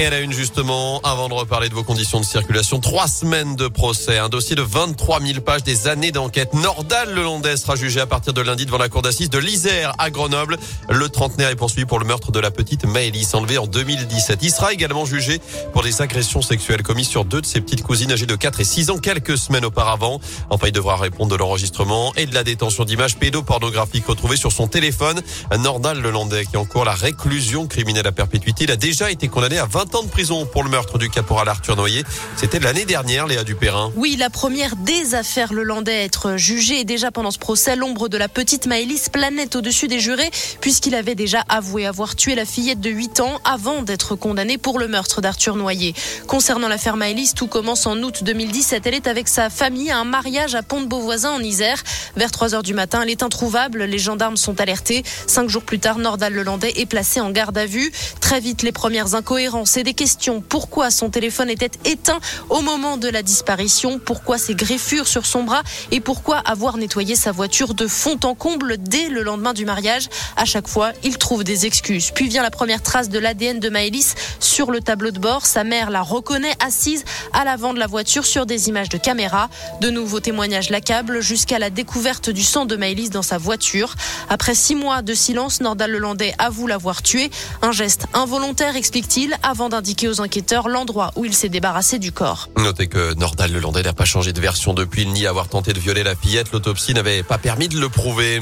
Et à la une justement, avant de reparler de vos conditions de circulation, trois semaines de procès, un dossier de 23 000 pages, des années d'enquête. Nordal Lelandais sera jugé à partir de lundi devant la cour d'assises de l'Isère à Grenoble. Le trentenaire est poursuivi pour le meurtre de la petite Maëlys enlevée en 2017. Il sera également jugé pour des agressions sexuelles commises sur deux de ses petites cousines âgées de 4 et 6 ans quelques semaines auparavant. Enfin, il devra répondre de l'enregistrement et de la détention d'images pédopornographiques retrouvées sur son téléphone. Nordal Lelandais qui encourt la réclusion criminelle à perpétuité. Il a déjà été condamné à 20 ans de prison pour le meurtre du caporal Arthur Noyer. C'était l'année dernière, Léa Dupérin. Oui, la première des affaires Lelandais à être jugée. Et déjà pendant ce procès, l'ombre de la petite Maëlys planait au-dessus des jurés, puisqu'il avait déjà avoué avoir tué la fillette de 8 ans avant d'être condamné pour le meurtre d'Arthur Noyer. Concernant l'affaire Maëlys, tout commence en août 2017. Elle est avec sa famille à un mariage à Pont-de-Beauvoisin en Isère. Vers 3 heures du matin, elle est introuvable. Les gendarmes sont alertés. Cinq jours plus tard, Nordal Lelandais est placé en garde à vue. Très vite, les premières incohérences des questions. Pourquoi son téléphone était éteint au moment de la disparition? Pourquoi ses griffures sur son bras? Et pourquoi avoir nettoyé sa voiture de fond en comble dès le lendemain du mariage? À chaque fois, il trouve des excuses. Puis vient la première trace de l'ADN de Maëlys sur le tableau de bord. Sa mère la reconnaît assise à l'avant de la voiture sur des images de caméra. De nouveaux témoignages l'accablent jusqu'à la découverte du sang de Maëlys dans sa voiture. Après six mois de silence, Nordal Lelandais avoue l'avoir tué. Un geste involontaire, explique-t-il, avant d'indiquer aux enquêteurs l'endroit où il s'est débarrassé du corps. Notez que Nordal Lelandais n'a pas changé de version depuis, ni avoir tenté de violer la fillette. L'autopsie n'avait pas permis de le prouver.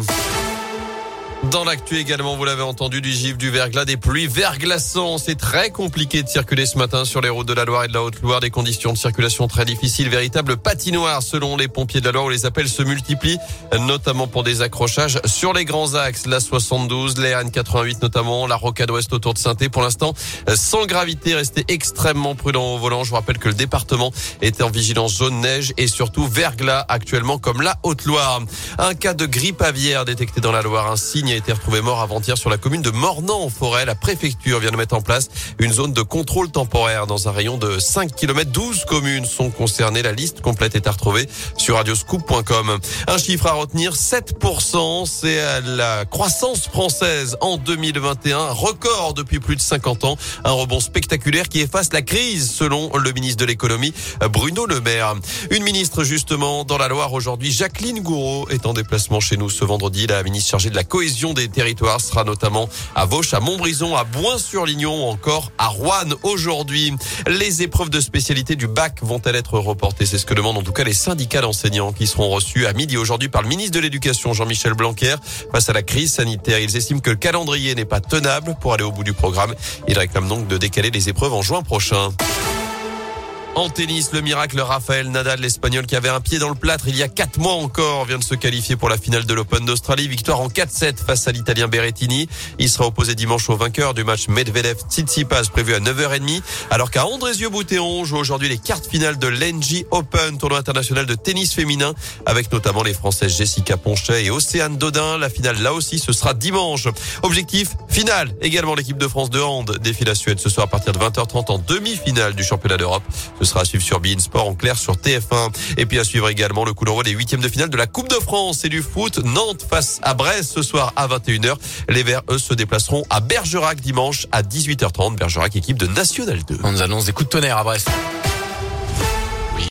Dans l'actu également, vous l'avez entendu, du gif, du verglas, des pluies verglaçants. C'est très compliqué de circuler ce matin sur les routes de la Loire et de la Haute-Loire. Des conditions de circulation très difficiles. Véritable patinoire selon les pompiers de la Loire où les appels se multiplient, notamment pour des accrochages sur les grands axes. La 72, la 88 notamment, la rocade ouest autour de saint Pour l'instant, sans gravité, restez extrêmement prudent au volant. Je vous rappelle que le département était en vigilance jaune neige et surtout verglas actuellement comme la Haute-Loire. Un cas de grippe aviaire détecté dans la Loire. Un signe a été retrouvé mort avant-hier sur la commune de Mornan en forêt. La préfecture vient de mettre en place une zone de contrôle temporaire dans un rayon de 5 km. 12 communes sont concernées. La liste complète est à retrouver sur radioscoop.com. Un chiffre à retenir, 7%. C'est la croissance française en 2021. Record depuis plus de 50 ans. Un rebond spectaculaire qui efface la crise selon le ministre de l'économie Bruno Le Maire. Une ministre justement dans la Loire aujourd'hui. Jacqueline Gouraud est en déplacement chez nous ce vendredi. La ministre chargée de la cohésion des territoires sera notamment à Vauche, à Montbrison, à Boin-sur-Lignon ou encore à Rouen aujourd'hui. Les épreuves de spécialité du bac vont-elles être reportées? C'est ce que demandent en tout cas les syndicats d'enseignants qui seront reçus à midi aujourd'hui par le ministre de l'Éducation Jean-Michel Blanquer. Face à la crise sanitaire, ils estiment que le calendrier n'est pas tenable pour aller au bout du programme. Ils réclament donc de décaler les épreuves en juin prochain. En tennis, le miracle Raphaël Nadal, l'Espagnol qui avait un pied dans le plâtre il y a quatre mois encore, vient de se qualifier pour la finale de l'Open d'Australie. Victoire en 4-7 face à l'Italien Berrettini. Il sera opposé dimanche au vainqueur du match Medvedev-Tsitsipas prévu à 9h30. Alors qu'à Andrézieux-Boutéon joue aujourd'hui les quartes finales de l'Engie Open, tournoi international de tennis féminin, avec notamment les Françaises Jessica Ponchet et Océane Dodin. La finale là aussi, ce sera dimanche. Objectif final, également l'équipe de France de hand défile la Suède ce soir à partir de 20h30 en demi-finale du championnat d'Europe sera à suivre sur Bein Sport en clair sur TF1. Et puis à suivre également le coup d'envoi des huitièmes de finale de la Coupe de France et du foot. Nantes face à Brest ce soir à 21h. Les Verts, eux, se déplaceront à Bergerac dimanche à 18h30. Bergerac, équipe de National 2. On nous annonce des coups de tonnerre à Brest.